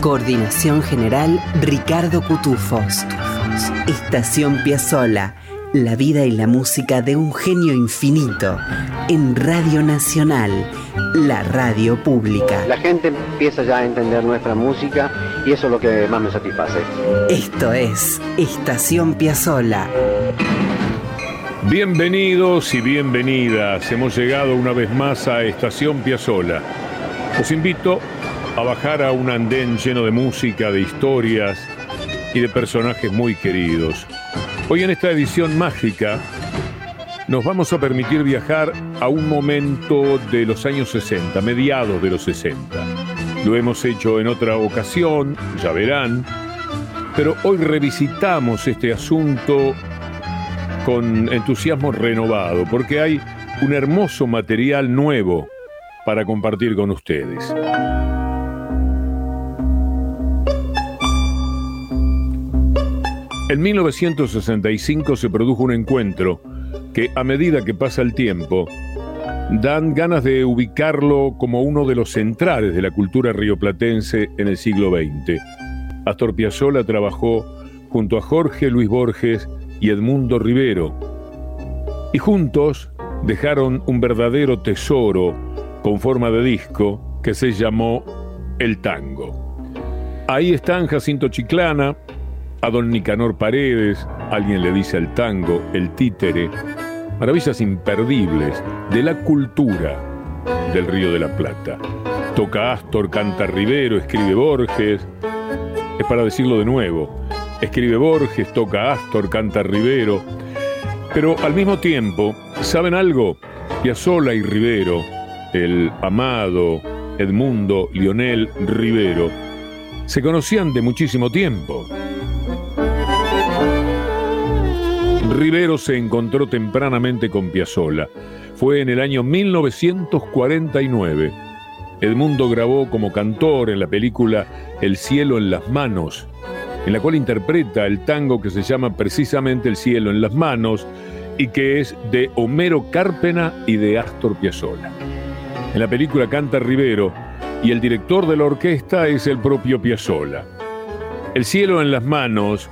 Coordinación general Ricardo Cutufos. Estación Piazzola. La vida y la música de un genio infinito en Radio Nacional, la radio pública. La gente empieza ya a entender nuestra música y eso es lo que más me satisface. Esto es Estación Piazzola. Bienvenidos y bienvenidas. Hemos llegado una vez más a Estación Piazzola. Os invito a bajar a un andén lleno de música, de historias y de personajes muy queridos. Hoy en esta edición mágica nos vamos a permitir viajar a un momento de los años 60, mediados de los 60. Lo hemos hecho en otra ocasión, ya verán, pero hoy revisitamos este asunto con entusiasmo renovado, porque hay un hermoso material nuevo para compartir con ustedes. En 1965 se produjo un encuentro que a medida que pasa el tiempo dan ganas de ubicarlo como uno de los centrales de la cultura rioplatense en el siglo XX. Astor Piazzolla trabajó junto a Jorge Luis Borges y Edmundo Rivero y juntos dejaron un verdadero tesoro con forma de disco que se llamó El Tango. Ahí están Jacinto Chiclana, a don Nicanor Paredes, alguien le dice al tango, el títere, maravillas imperdibles de la cultura del Río de la Plata. Toca Astor, canta Rivero, escribe Borges, es para decirlo de nuevo, escribe Borges, toca Astor, canta Rivero, pero al mismo tiempo, ¿saben algo? Piazzolla y Rivero, el amado Edmundo Lionel Rivero, se conocían de muchísimo tiempo. Rivero se encontró tempranamente con Piazzolla. Fue en el año 1949. Edmundo grabó como cantor en la película El cielo en las manos, en la cual interpreta el tango que se llama precisamente El cielo en las manos y que es de Homero Cárpena y de Astor Piazzolla. En la película canta Rivero y el director de la orquesta es el propio Piazzolla. El cielo en las manos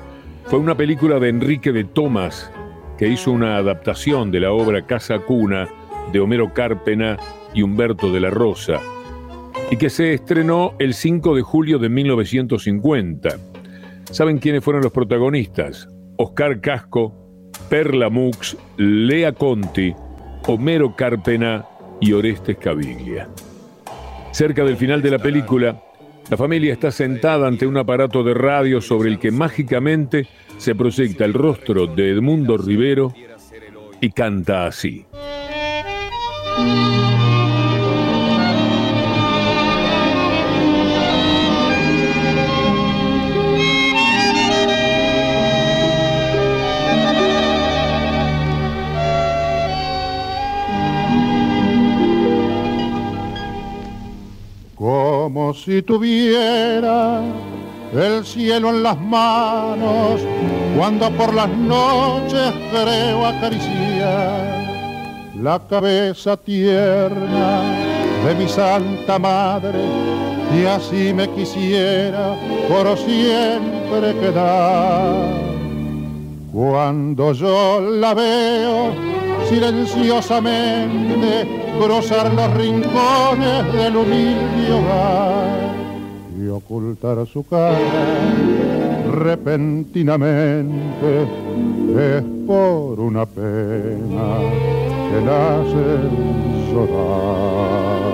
fue una película de Enrique de Tomás que hizo una adaptación de la obra Casa Cuna de Homero Cárpena y Humberto de la Rosa, y que se estrenó el 5 de julio de 1950. ¿Saben quiénes fueron los protagonistas? Oscar Casco, Perla Mux, Lea Conti, Homero Cárpena y Orestes Caviglia. Cerca del final de la película, la familia está sentada ante un aparato de radio sobre el que mágicamente se proyecta el rostro de Edmundo Rivero y canta así. Si tuviera el cielo en las manos cuando por las noches creo acariciar la cabeza tierna de mi santa madre y así me quisiera por siempre quedar. Cuando yo la veo silenciosamente cruzar los rincones del humilde hogar y ocultar su cara repentinamente es por una pena que nace llorar.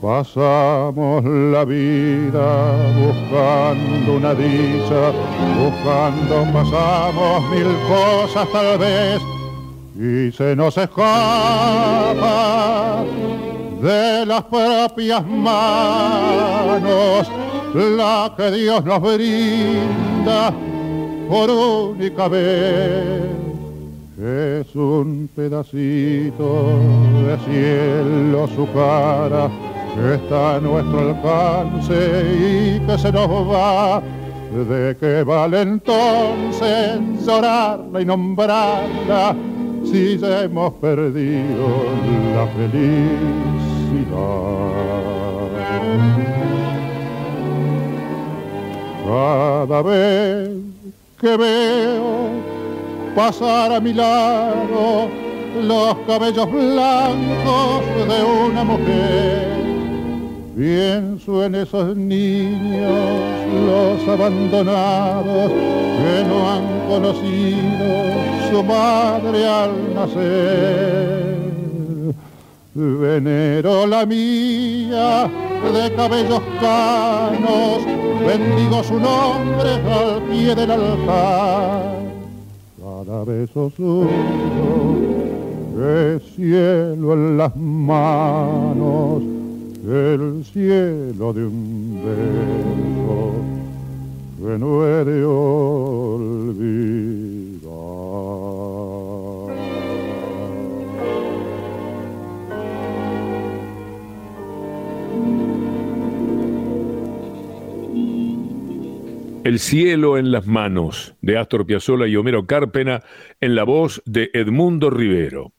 Pasamos la vida buscando una dicha, buscando pasamos mil cosas tal vez y se nos escapa de las propias manos la que Dios nos brinda por única vez. Es un pedacito de cielo su cara que está a nuestro alcance y que se nos va. ¿De qué vale entonces llorarla y nombrarla si ya hemos perdido la felicidad? Cada vez que veo pasar a mi lado los cabellos blancos de una mujer, pienso en esos niños, los abandonados que no han conocido su madre al nacer. Venero la mía de cabellos canos, bendigo su nombre al pie del altar. Cada beso suyo es cielo en las manos, el cielo de un beso que no El cielo en las manos, de Astor Piazzolla y Homero Cárpena, en la voz de Edmundo Rivero.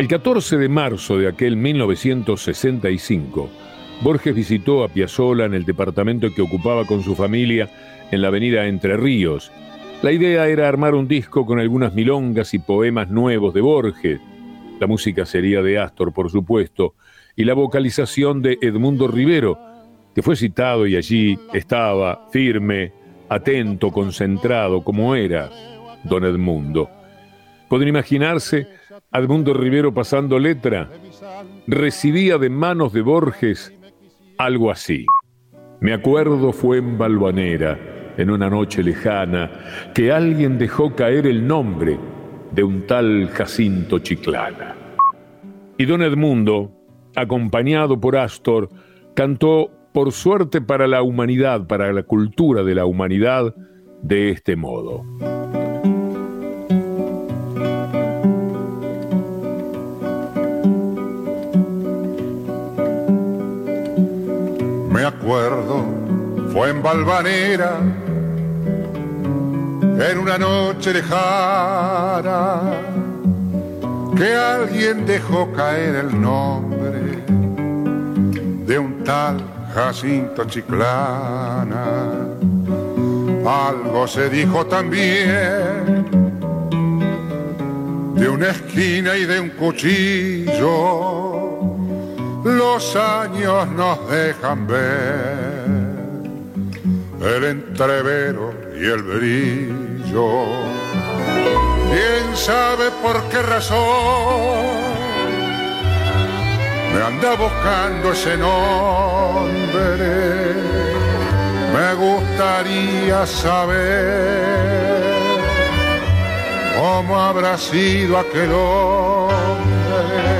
El 14 de marzo de aquel 1965, Borges visitó a Piazzolla en el departamento que ocupaba con su familia en la avenida Entre Ríos. La idea era armar un disco con algunas milongas y poemas nuevos de Borges. La música sería de Astor, por supuesto, y la vocalización de Edmundo Rivero, que fue citado y allí estaba, firme, atento, concentrado, como era don Edmundo. ¿Pueden imaginarse Edmundo Rivero pasando letra? Recibía de manos de Borges algo así. Me acuerdo fue en Balvanera, en una noche lejana, que alguien dejó caer el nombre de un tal Jacinto Chiclana. Y don Edmundo, acompañado por Astor, cantó por suerte para la humanidad, para la cultura de la humanidad, de este modo. Fue en Valvanera, en una noche lejana, que alguien dejó caer el nombre de un tal Jacinto Chiclana. Algo se dijo también de una esquina y de un cuchillo. Los años nos dejan ver el entrevero y el brillo. ¿Quién sabe por qué razón? me anda buscando ese nombre. Me gustaría saber cómo habrá sido aquel hombre.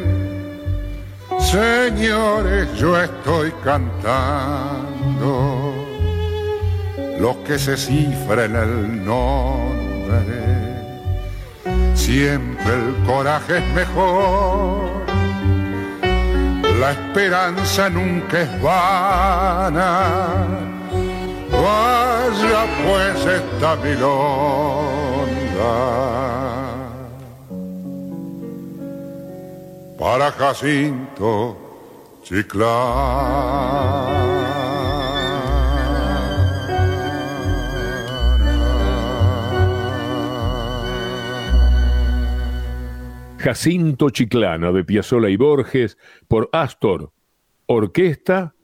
Señores, yo estoy cantando los que se cifren el nombre. Siempre el coraje es mejor la esperanza nunca es vana. Vaya pues esta milonga. Para Jacinto Chiclán. Jacinto Chiclana de Piazzolla y Borges por Astor, Orquesta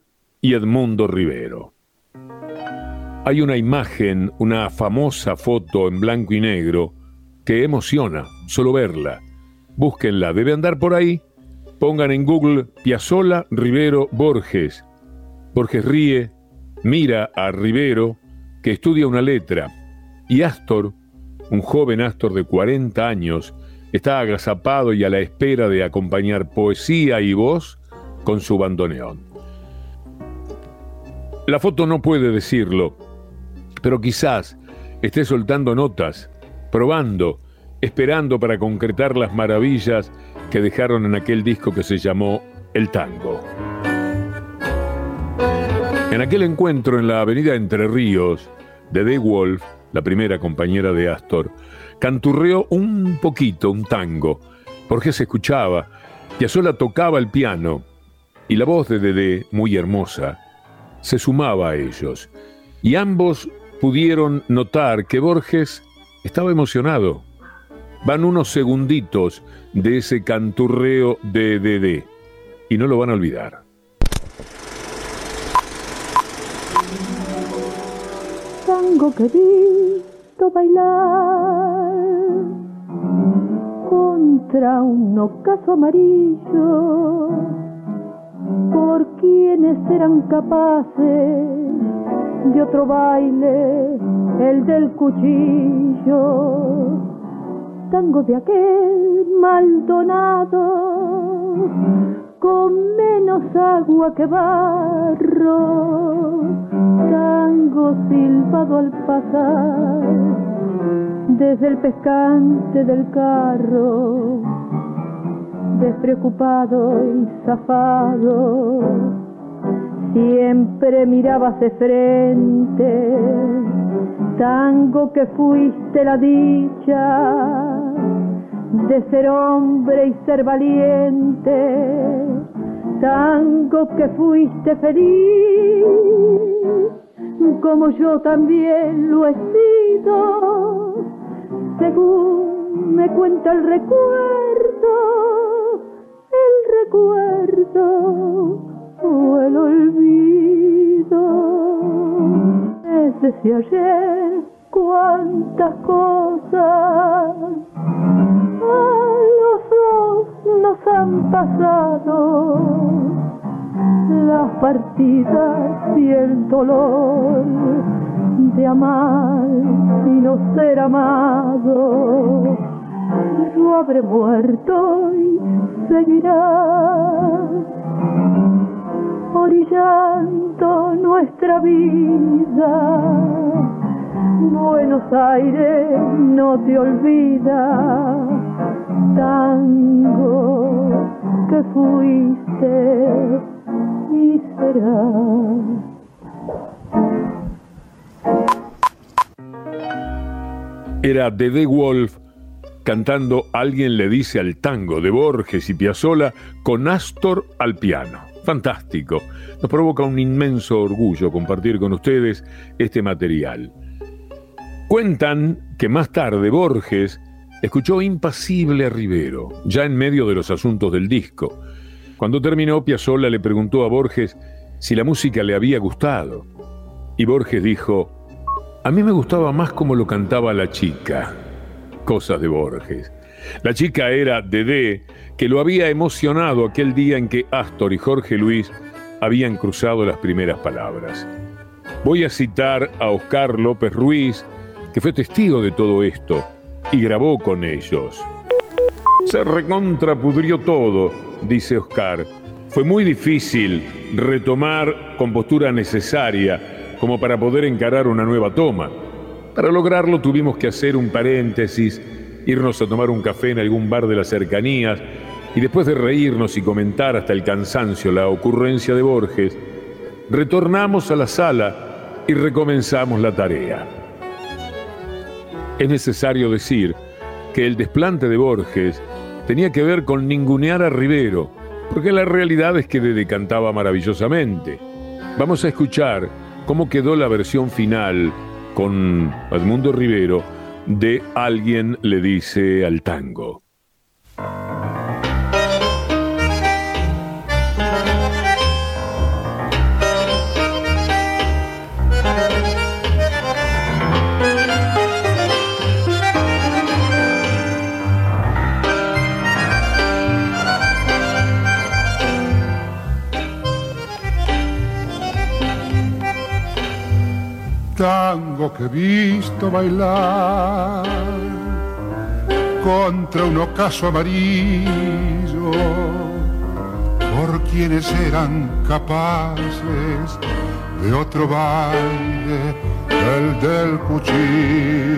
y Edmundo Rivero. Hay una imagen, una famosa foto en blanco y negro que emociona solo verla. Búsquenla, debe andar por ahí. Pongan en Google Piazzolla, Rivero, Borges. Borges ríe, mira a Rivero, que estudia una letra, y Astor, un joven Astor de 40 años, Está agazapado y a la espera de acompañar poesía y voz con su bandoneón. La foto no puede decirlo, pero quizás esté soltando notas, probando, esperando para concretar las maravillas que dejaron en aquel disco que se llamó El Tango. En aquel encuentro en la avenida Entre Ríos, de Wolf, la primera compañera de Astor, canturreó un poquito un tango. porque se escuchaba, Piazzolla tocaba el piano y la voz de Dedé, muy hermosa, se sumaba a ellos. Y ambos pudieron notar que Borges estaba emocionado. Van unos segunditos de ese canturreo de Dedé y no lo van a olvidar. Tango que bailar contra un ocaso amarillo por quienes eran capaces de otro baile, el del cuchillo, tango de aquel Maldonado, con menos agua que barro, tango silbado al pasar desde el pescante del carro, despreocupado y zafado, siempre mirabas de frente, tango que fuiste la dicha de ser hombre y ser valiente, tango que fuiste feliz, como yo también lo he sido según me cuenta el recuerdo, el recuerdo o el olvido. Es desde ayer cuántas cosas a los dos nos han pasado, las partidas y el dolor de amar y no ser amado. Yo habré muerto y seguirá orillando nuestra vida. Buenos Aires no te olvida, tango que fuiste y serás. Era Dede Wolf cantando Alguien le dice al tango de Borges y Piazzolla con Astor al piano. Fantástico. Nos provoca un inmenso orgullo compartir con ustedes este material. Cuentan que más tarde Borges escuchó impasible a Rivero, ya en medio de los asuntos del disco. Cuando terminó, Piazzolla le preguntó a Borges si la música le había gustado. Y Borges dijo, a mí me gustaba más como lo cantaba la chica. Cosas de Borges. La chica era Dedé, que lo había emocionado aquel día en que Astor y Jorge Luis habían cruzado las primeras palabras. Voy a citar a Oscar López Ruiz, que fue testigo de todo esto y grabó con ellos. Se recontrapudrió todo, dice Oscar. Fue muy difícil retomar con postura necesaria como para poder encarar una nueva toma. Para lograrlo tuvimos que hacer un paréntesis, irnos a tomar un café en algún bar de las cercanías, y después de reírnos y comentar hasta el cansancio la ocurrencia de Borges, retornamos a la sala y recomenzamos la tarea. Es necesario decir que el desplante de Borges tenía que ver con ningunear a Rivero, porque la realidad es que le decantaba maravillosamente. Vamos a escuchar cómo quedó la versión final con Edmundo Rivero de Alguien le dice al tango. Tango que he visto bailar contra un ocaso amarillo por quienes eran capaces de otro baile, el del cuchillo,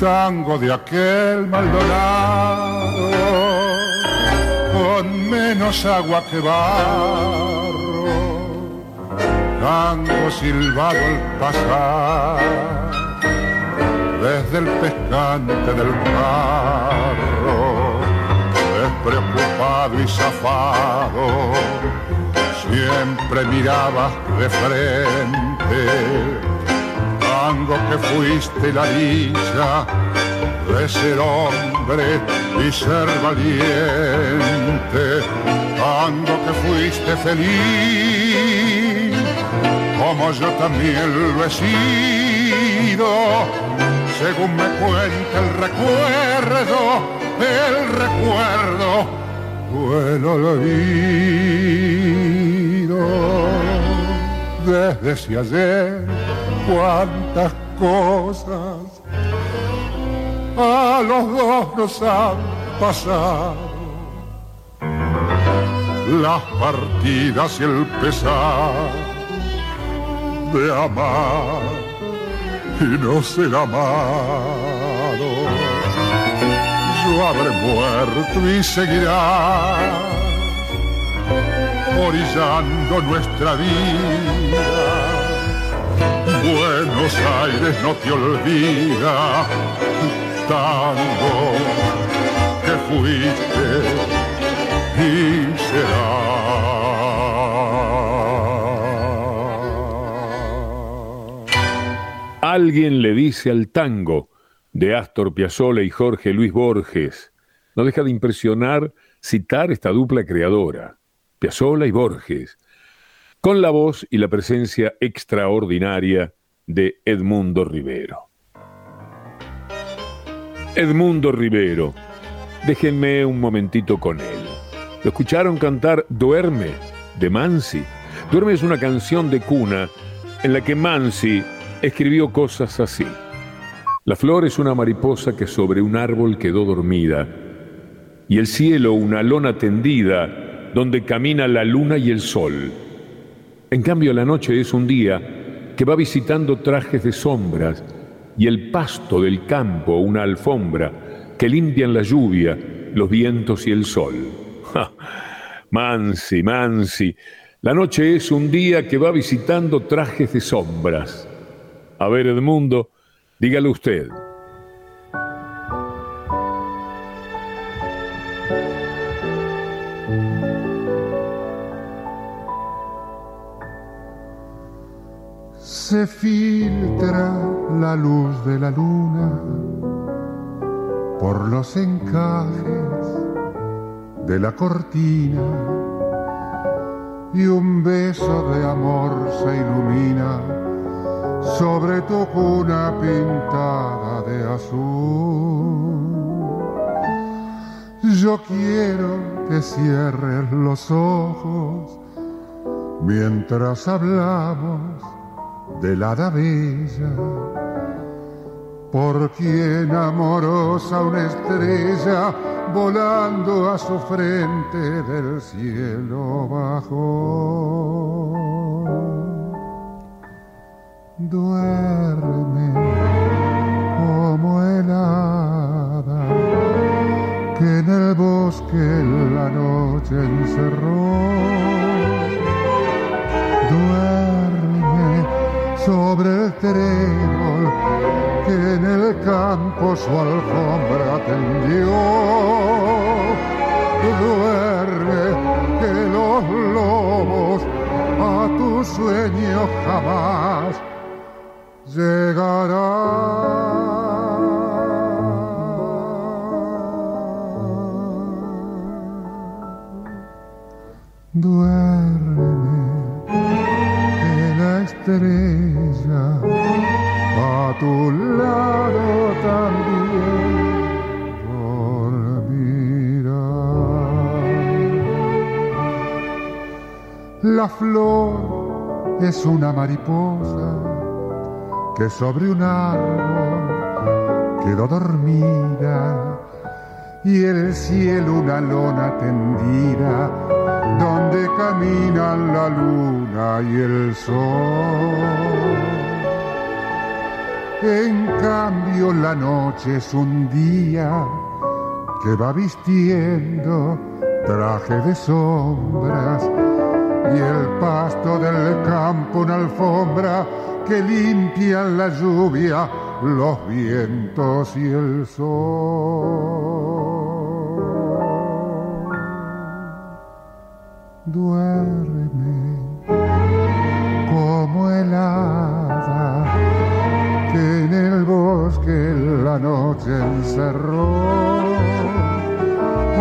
tango de aquel Maldonado con menos agua que va tango silbado al pasar desde el pescante del carro, despreocupado y zafado, siempre miraba de frente, tango que fuiste la dicha de ser hombre y ser valiente, tango que fuiste feliz como yo también lo he sido, según me cuenta el recuerdo, el recuerdo el olvido. Desde ayer, cuántas cosas a los dos nos han pasado. Las partidas y el pesar de amar y no ser amado. Yo habré muerto y seguirá orillando nuestra vida. Buenos Aires no te olvida, tango que fuiste y Alguien le dice al tango de Astor Piazzolla y Jorge Luis Borges. No deja de impresionar citar esta dupla creadora, Piazzolla y Borges, con la voz y la presencia extraordinaria de Edmundo Rivero. Edmundo Rivero, déjenme un momentito con él. ¿Lo escucharon cantar Duerme de Mansi? Duerme es una canción de cuna en la que Mansi escribió cosas así. La flor es una mariposa que sobre un árbol quedó dormida, y el cielo una lona tendida donde camina la luna y el sol. En cambio la noche es un día que va visitando trajes de sombras, y el pasto del campo una alfombra que limpian la lluvia, los vientos y el sol. Mansi, Mansi, la noche es un día que va visitando trajes de sombras a ver, Edmundo, dígale usted. Se filtra la luz de la luna por los encajes de la cortina y un beso de amor se ilumina sobre tu cuna pintada de azul. Yo quiero que cierres los ojos mientras hablamos de la bella, por quien amorosa una estrella volando a su frente del cielo bajo duerme como el hada que en el bosque la noche encerró. Duerme sobre el trébol que en el campo su alfombra tendió. Duerme que los lobos a tu sueño jamás llegarán. Duerme que la estrella a tu lado también dormirá. La flor es una mariposa sobre un árbol quedó dormida y el cielo una lona tendida donde caminan la luna y el sol. En cambio la noche es un día que va vistiendo traje de sombras y el pasto del campo una alfombra que limpian la lluvia, los vientos y el sol. Duerme como el hada que en el bosque la noche encerró.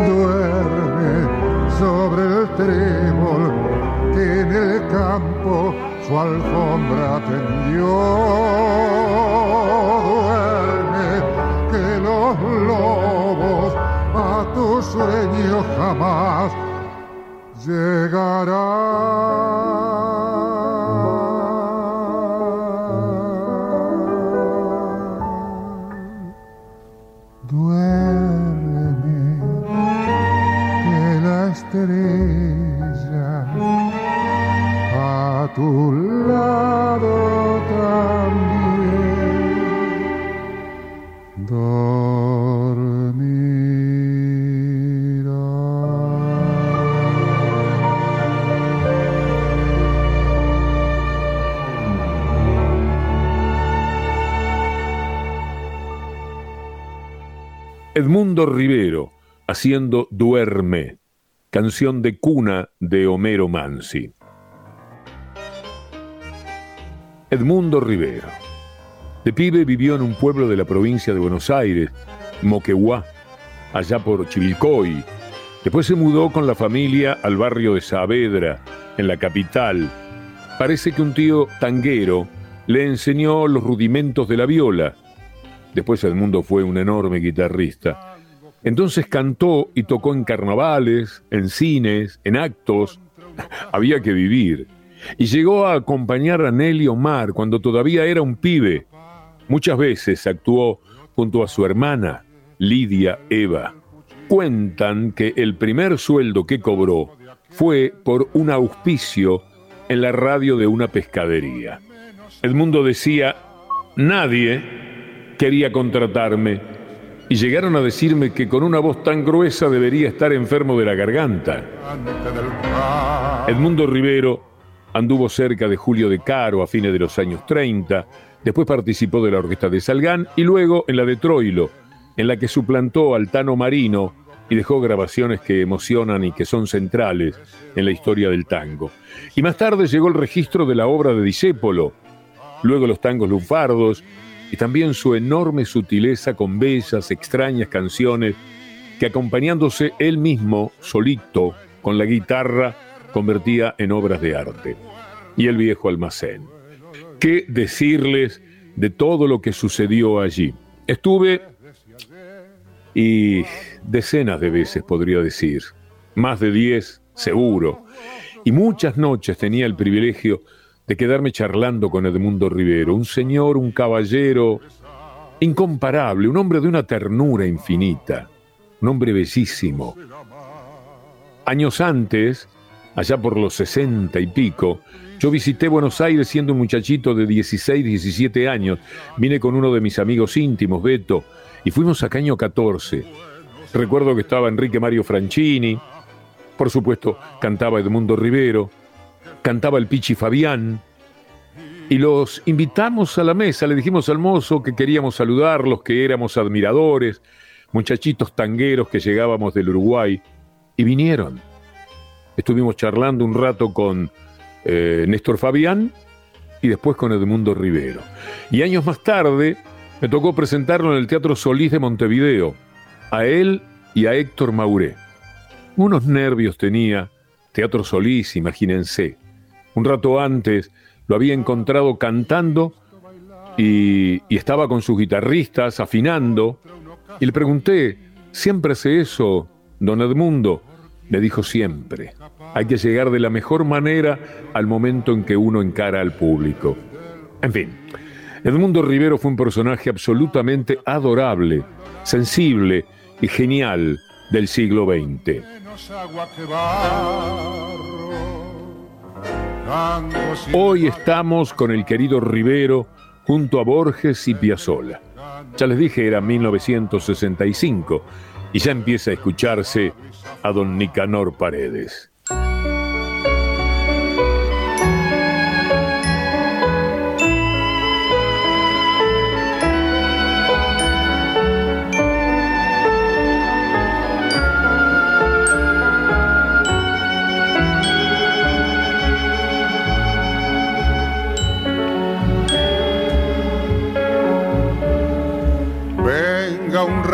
Duerme sobre el trébol que en el campo su alfombra tendió. Duerme que los lobos a tu sueño jamás llegarán. Edmundo Rivero, haciendo Duerme, canción de cuna de Homero Mansi. Edmundo Rivero. De pibe vivió en un pueblo de la provincia de Buenos Aires, Moquegua, allá por Chivilcoy. Después se mudó con la familia al barrio de Saavedra, en la capital. Parece que un tío tanguero le enseñó los rudimentos de la viola. Después Edmundo fue un enorme guitarrista. Entonces cantó y tocó en carnavales, en cines, en actos. Había que vivir. Y llegó a acompañar a Nelly Omar cuando todavía era un pibe. Muchas veces actuó junto a su hermana, Lidia Eva. Cuentan que el primer sueldo que cobró fue por un auspicio en la radio de una pescadería. Edmundo decía, nadie quería contratarme y llegaron a decirme que con una voz tan gruesa debería estar enfermo de la garganta. Edmundo Rivero anduvo cerca de Julio de Caro a fines de los años 30, después participó de la orquesta de Salgán y luego en la de Troilo, en la que suplantó al Tano Marino y dejó grabaciones que emocionan y que son centrales en la historia del tango. Y más tarde llegó el registro de la obra de Disépolo, luego los tangos lunfardos y también su enorme sutileza con bellas, extrañas canciones que acompañándose él mismo, solito, con la guitarra, convertía en obras de arte. Y el viejo almacén. ¿Qué decirles de todo lo que sucedió allí? Estuve y decenas de veces podría decir, más de diez seguro, y muchas noches tenía el privilegio de quedarme charlando con Edmundo Rivero, un señor, un caballero incomparable, un hombre de una ternura infinita, un hombre bellísimo. Años antes, allá por los sesenta y pico, yo visité Buenos Aires siendo un muchachito de 16, 17 años. Vine con uno de mis amigos íntimos, Beto, y fuimos a Caño 14. Recuerdo que estaba Enrique Mario Franchini, por supuesto cantaba Edmundo Rivero, cantaba el Pichi Fabián, y los invitamos a la mesa, le dijimos al mozo que queríamos saludarlos, que éramos admiradores, muchachitos tangueros que llegábamos del Uruguay, y vinieron. Estuvimos charlando un rato con eh, Néstor Fabián y después con Edmundo Rivero. Y años más tarde me tocó presentarlo en el Teatro Solís de Montevideo, a él y a Héctor Mauré. Unos nervios tenía, Teatro Solís, imagínense. Un rato antes lo había encontrado cantando y, estaba con sus guitarristas afinando. Y le pregunté, ¿siempre hace eso, don Edmundo? Me dijo siempre, hay que llegar de la mejor manera al momento en que uno encara al público. En fin, Edmundo Rivero fue un personaje absolutamente adorable, sensible y genial del siglo XX. Hoy estamos con el querido Rivero junto a Borges y Piazzolla. Ya les dije, era 1965 y ya empieza a escucharse a don Nicanor Paredes.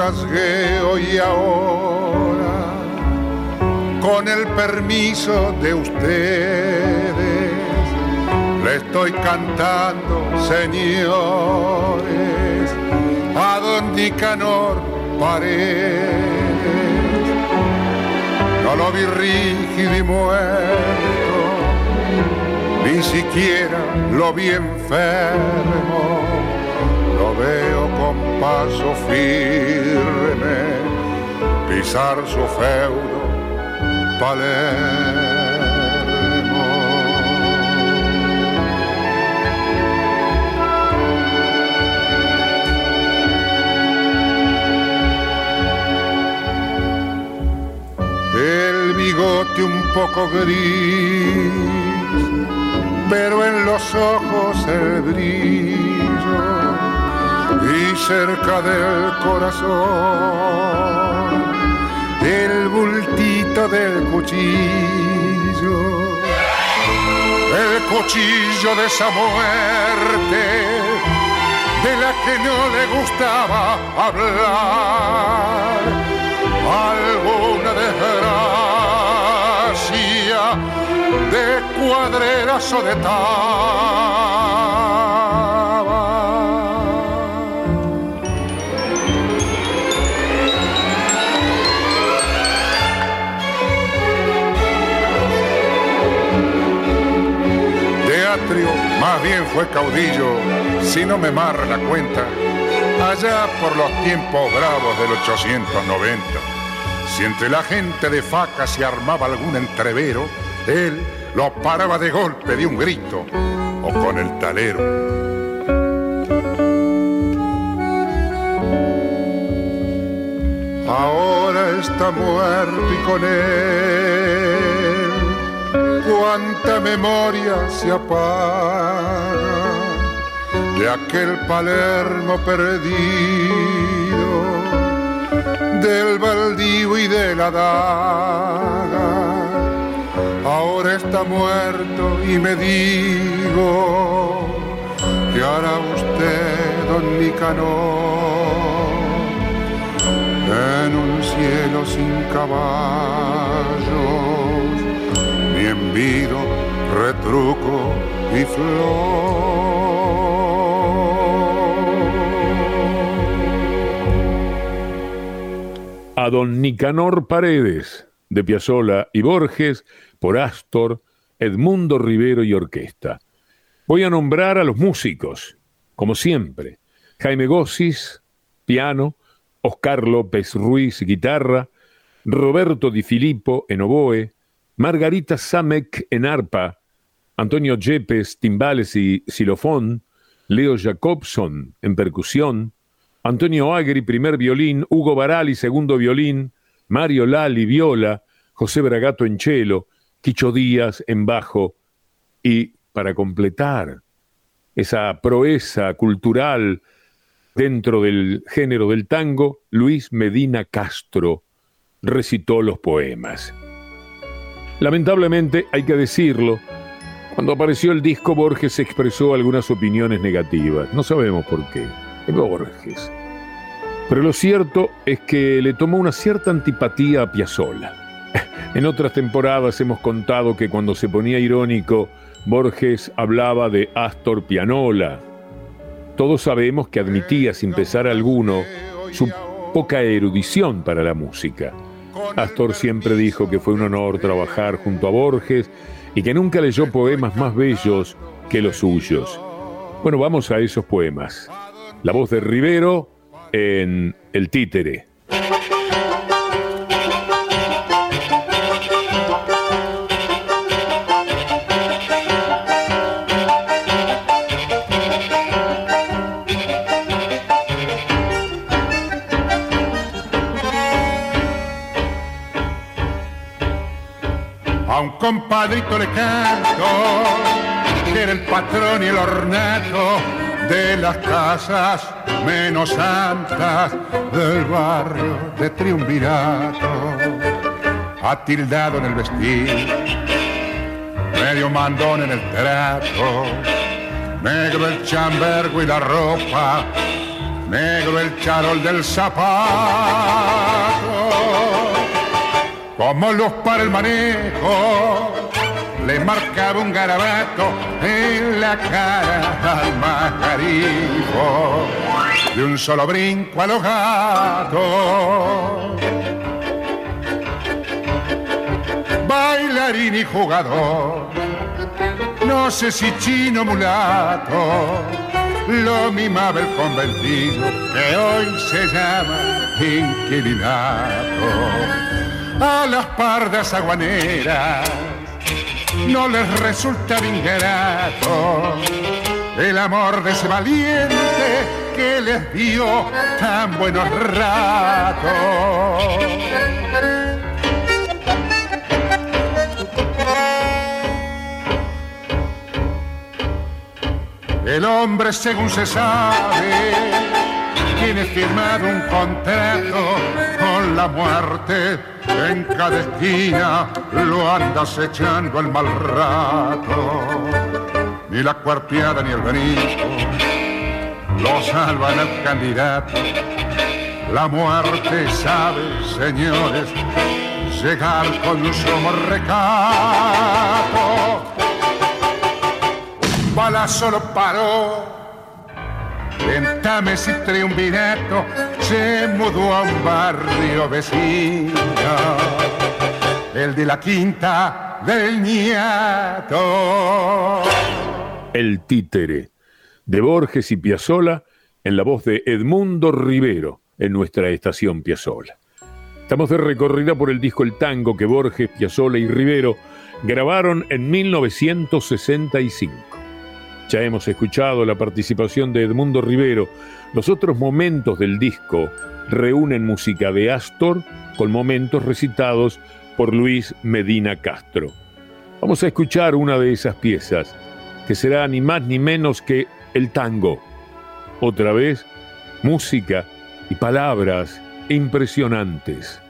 Y ahora, con el permiso de ustedes, le estoy cantando, señores, a don Nicanor Paredes. No lo vi rígido y muerto, ni siquiera lo vi enfermo lo veo con paso firme pisar su feudo Palermo. El bigote un poco gris, pero en los ojos el brillo y cerca del corazón el bultito del cuchillo, el cuchillo de esa muerte de la que no le gustaba hablar, alguna desgracia de cuadreras o de tal bien fue caudillo, si no me marra la cuenta, allá por los tiempos bravos del 890. Si entre la gente de faca se armaba algún entrevero, él lo paraba de golpe de un grito o con el talero. Ahora está muerto y con él cuánta memoria se apaga de aquel Palermo perdido, del baldío y de la daga. Ahora está muerto y me digo, ¿qué hará usted, don Nicanor? En un cielo sin caballos envido, retruco y flor. A don Nicanor Paredes, de Piazzola y Borges, por Astor, Edmundo Rivero y Orquesta. Voy a nombrar a los músicos, como siempre. Jaime Gossis, piano, Oscar López Ruiz, guitarra, Roberto Di Filippo en oboe, Margarita Samek en arpa, Antonio Yepes, timbales y xilofón, Leo Jacobson en percusión, Antonio Agri, primer violín, Hugo Barali, segundo violín, Mario Lali, viola, José Bragato en cello, Quicho Díaz en bajo y, para completar, esa proeza cultural dentro del género del tango, Luis Medina Castro recitó los poemas. Lamentablemente, hay que decirlo, cuando apareció el disco Borges expresó algunas opiniones negativas. No sabemos por qué. Es Borges. Pero lo cierto es que le tomó una cierta antipatía a Piazzolla. En otras temporadas hemos contado que cuando se ponía irónico, Borges hablaba de Astor Pianola. Todos sabemos que admitía sin pesar alguno su poca erudición para la música. Astor siempre dijo que fue un honor trabajar junto a Borges y que nunca leyó poemas más bellos que los suyos. Bueno, vamos a esos poemas. La voz de Rivero en El Títere. Compadrito le canto, que era el patrón y el ornato de las casas menos santas del barrio de Triunvirato. Atildado en el vestir, medio mandón en el trato, negro el chambergo y la ropa, negro el charol del zapato. Como luz para el manejo, le marcaba un garabato en la cara al majarifo de un solo brinco a los gatos. Bailarín y jugador, no sé si chino mulato, lo mimaba el conventillo que hoy se llama inquilinato. A las pardas aguaneras no les resulta ingrato el amor de ese valiente que les dio tan buenos ratos. El hombre, según se sabe, tiene firmado un contrato con la muerte. En cada esquina lo anda acechando el mal rato. Ni la cuarteada ni el grito lo salvan al candidato. La muerte sabe, señores, llegar con un sumo recato. Balazo lo paró Ventames y triunvirato se mudó a un barrio vecino, el de la quinta del Niato. El títere, de Borges y Piazzola, en la voz de Edmundo Rivero, en nuestra estación Piazzola. Estamos de recorrida por el disco El Tango que Borges, Piazzola y Rivero grabaron en 1965. Ya hemos escuchado la participación de Edmundo Rivero. Los otros momentos del disco reúnen música de Astor con momentos recitados por Luis Medina Castro. Vamos a escuchar una de esas piezas, que será ni más ni menos que el tango. Otra vez, música y palabras impresionantes.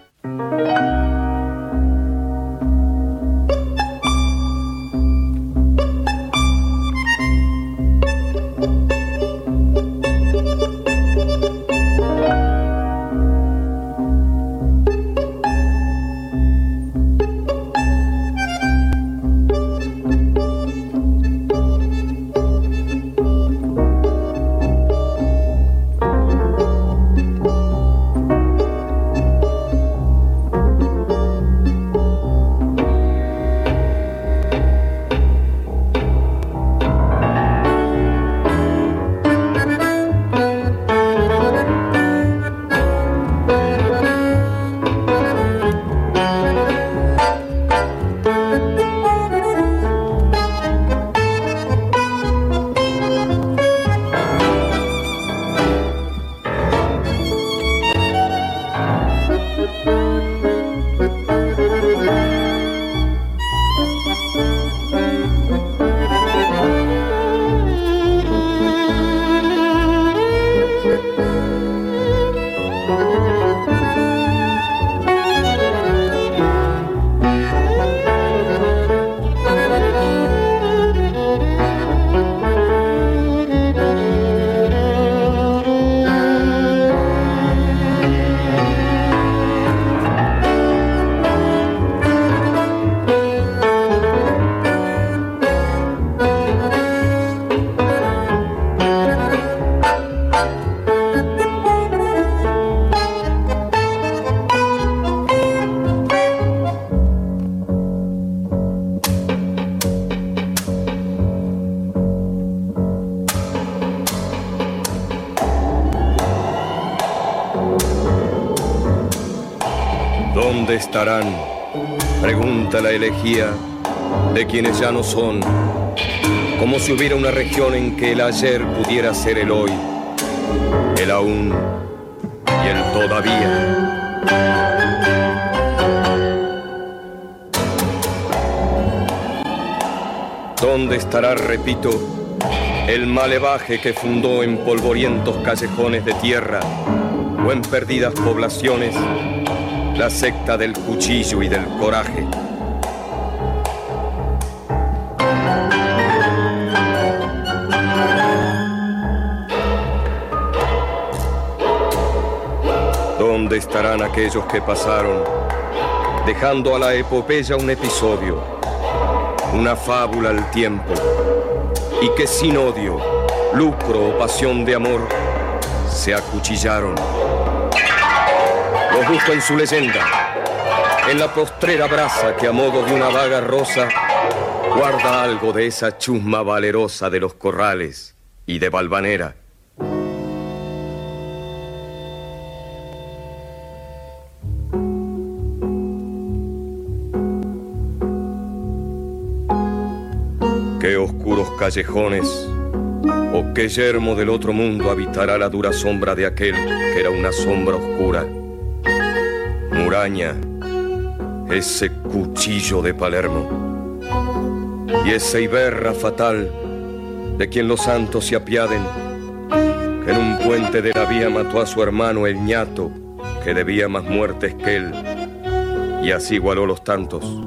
De quienes ya no son. Como si hubiera una región en que el ayer pudiera ser el hoy, el aún y el todavía. ¿Dónde estará, repito, el malevaje que fundó en polvorientos callejones de tierra o en perdidas poblaciones la secta del cuchillo y del coraje? ¿Dónde estarán aquellos que pasaron, dejando a la epopeya un episodio, una fábula al tiempo, y que sin odio, lucro o pasión de amor, se acuchillaron? Los busco en su leyenda, en la postrera brasa que a modo de una vaga rosa guarda algo de esa chusma valerosa de los corrales y de Valvanera. Callejones o qué yermo del otro mundo habitará la dura sombra de aquel que era una sombra oscura. Muraña, ese cuchillo de Palermo y esa iberra fatal de quien los santos se apiaden, que en un puente de la vía mató a su hermano el ñato, que debía más muertes que él, y así igualó los tantos.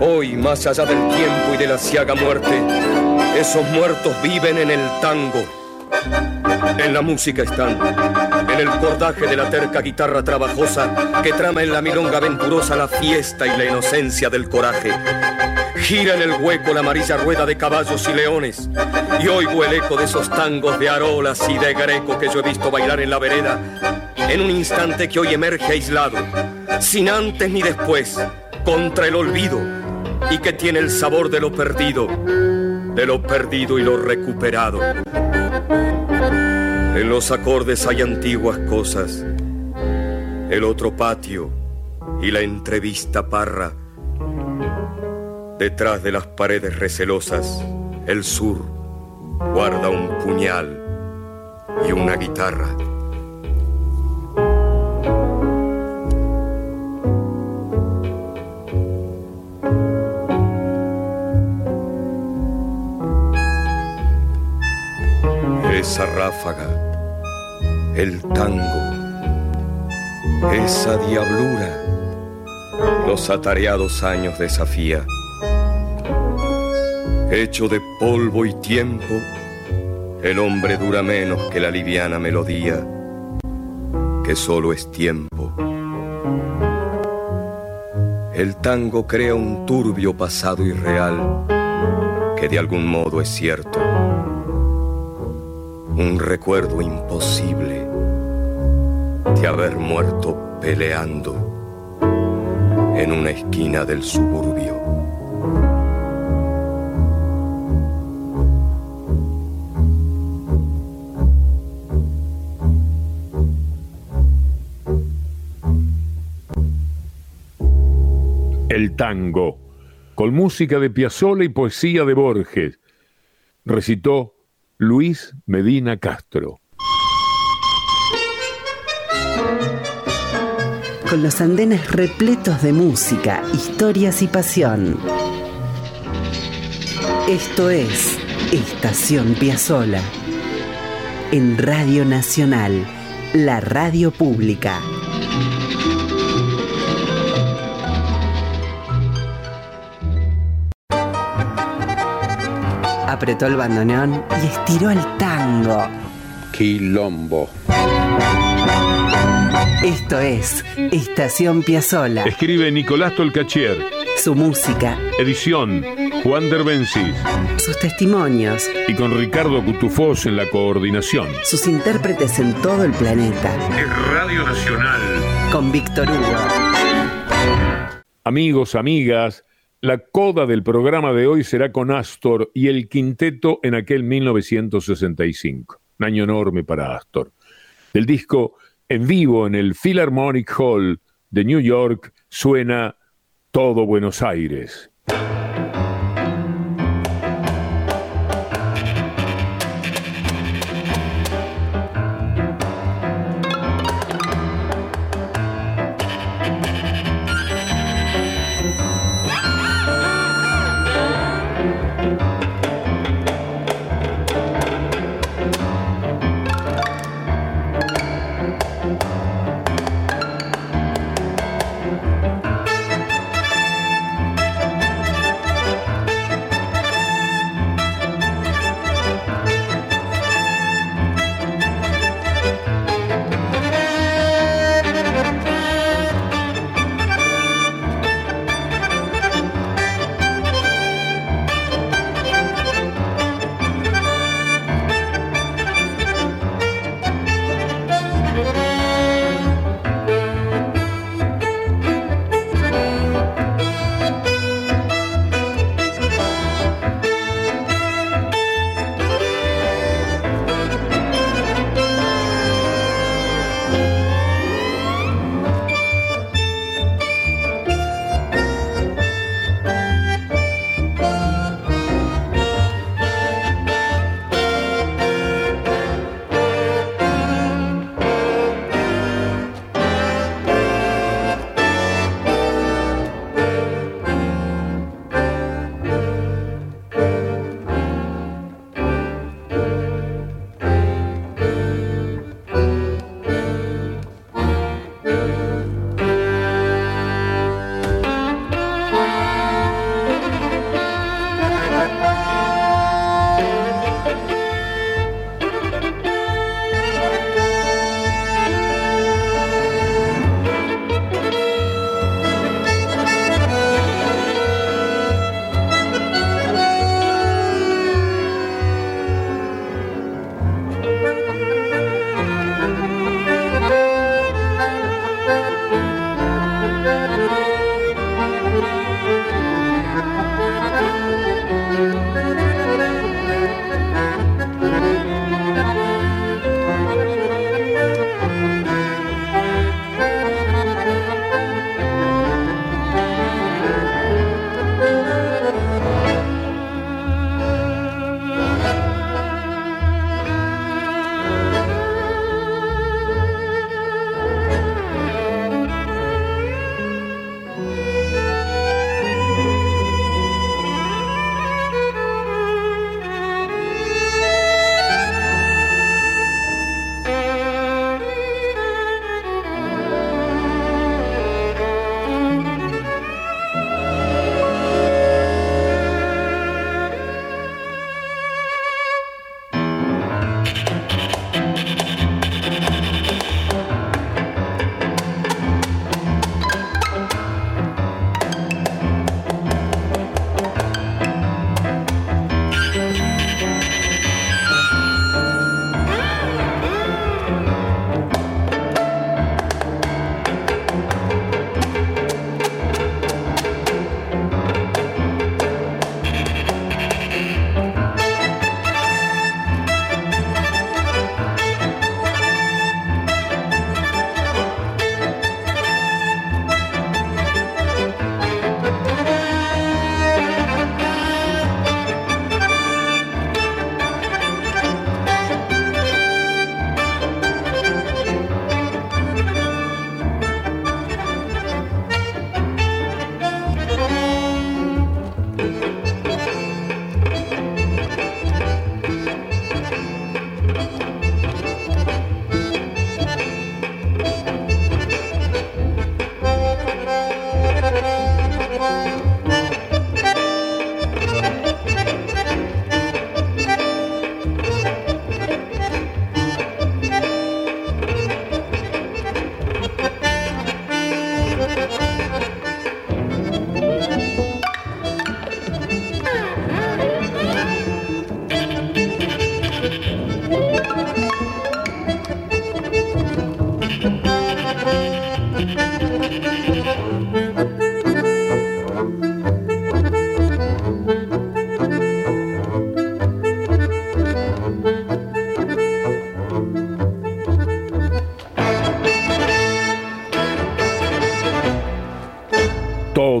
Hoy, más allá del tiempo y de la ciaga muerte, esos muertos viven en el tango. En la música están, en el cordaje de la terca guitarra trabajosa que trama en la milonga venturosa la fiesta y la inocencia del coraje. Gira en el hueco la amarilla rueda de caballos y leones y oigo el eco de esos tangos de arolas y de greco que yo he visto bailar en la vereda en un instante que hoy emerge aislado, sin antes ni después, contra el olvido y que tiene el sabor de lo perdido, de lo perdido y lo recuperado. En los acordes hay antiguas cosas, el otro patio y la entrevista parra. Detrás de las paredes recelosas, el sur guarda un puñal y una guitarra. Esa ráfaga, el tango, esa diablura, los atareados años desafía. Hecho de polvo y tiempo, el hombre dura menos que la liviana melodía, que solo es tiempo. El tango crea un turbio pasado irreal, que de algún modo es cierto un recuerdo imposible de haber muerto peleando en una esquina del suburbio. El tango, con música de Piazzolla y poesía de Borges, recitó Luis Medina Castro. Con los andenes repletos de música, historias y pasión. Esto es Estación Piazzola. En Radio Nacional, la radio pública. Apretó el bandoneón y estiró el tango. Quilombo. Esto es Estación Piazzola. Escribe Nicolás Tolcachier. Su música. Edición Juan Derbencis. Sus testimonios. Y con Ricardo Cutufós en la coordinación. Sus intérpretes en todo el planeta. Radio Nacional. Con Víctor Hugo. Amigos, amigas, la coda del programa de hoy será con Astor y el quinteto en aquel 1965. Un año enorme para Astor. Del disco en vivo en el Philharmonic Hall de New York suena Todo Buenos Aires.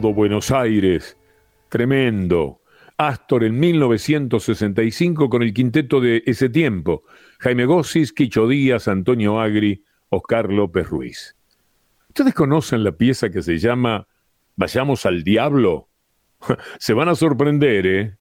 Todo Buenos Aires. Tremendo. Astor en 1965 con el quinteto de ese tiempo. Jaime Gossis, Quicho Díaz, Antonio Agri, Oscar López Ruiz. ¿Ustedes conocen la pieza que se llama Vayamos al Diablo? Se van a sorprender, ¿eh?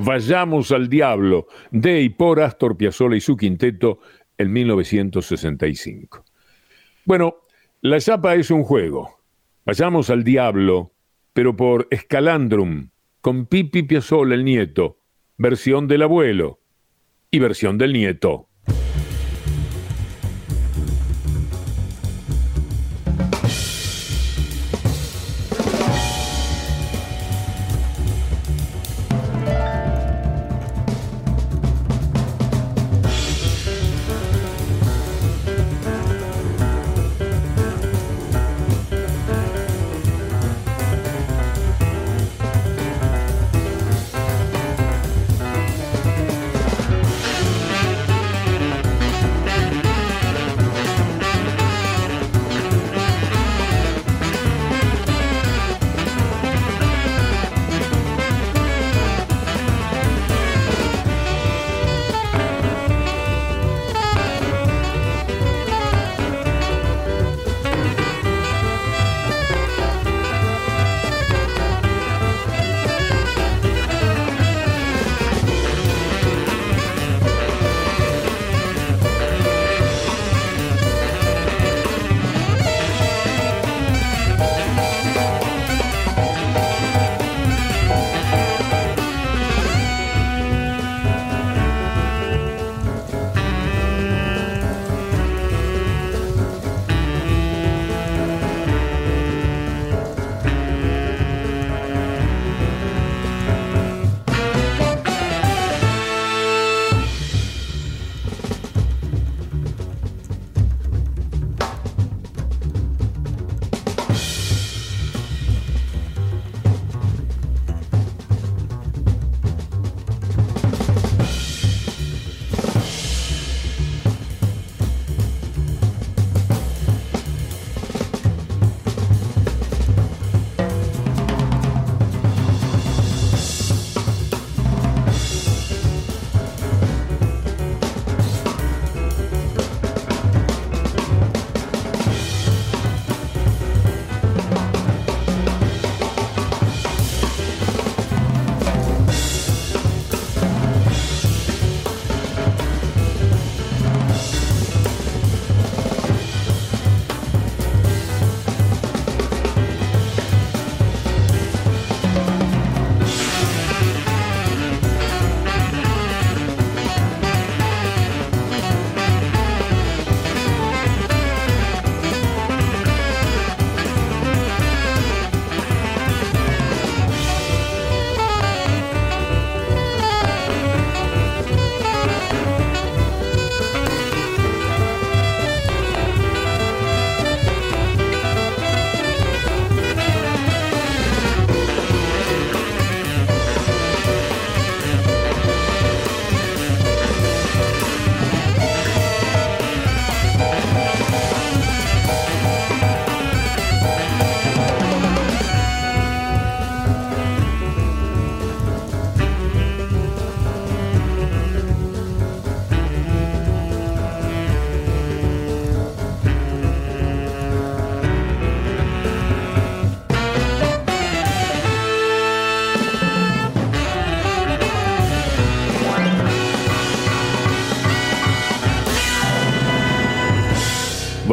Vayamos al Diablo, de y por Astor Piazzolla y su quinteto en 1965. Bueno, la chapa es un juego. Vayamos al Diablo, pero por Escalandrum, con Pipi Piazzolla el nieto, versión del abuelo y versión del nieto.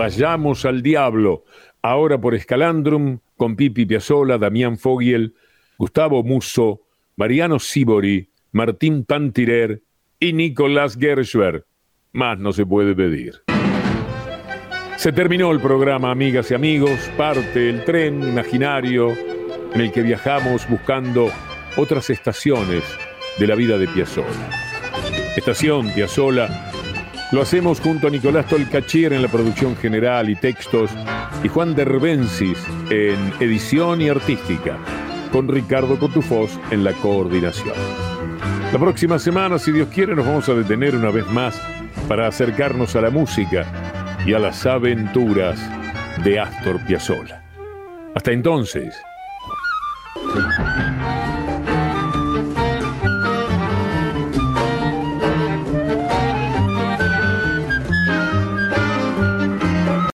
Vayamos al diablo, ahora por Escalandrum, con Pipi Piazzola, Damián Fogiel, Gustavo Musso, Mariano Sibori, Martín Pantirer y Nicolás Gershwer. Más no se puede pedir. Se terminó el programa, amigas y amigos, parte el tren imaginario en el que viajamos buscando otras estaciones de la vida de Piazzolla. Estación Piazzolla lo hacemos junto a Nicolás Tolcachier en la producción general y textos y Juan Derbensis en edición y artística, con Ricardo Cotufós en la coordinación. La próxima semana, si Dios quiere, nos vamos a detener una vez más para acercarnos a la música y a las aventuras de Astor Piazzolla. Hasta entonces.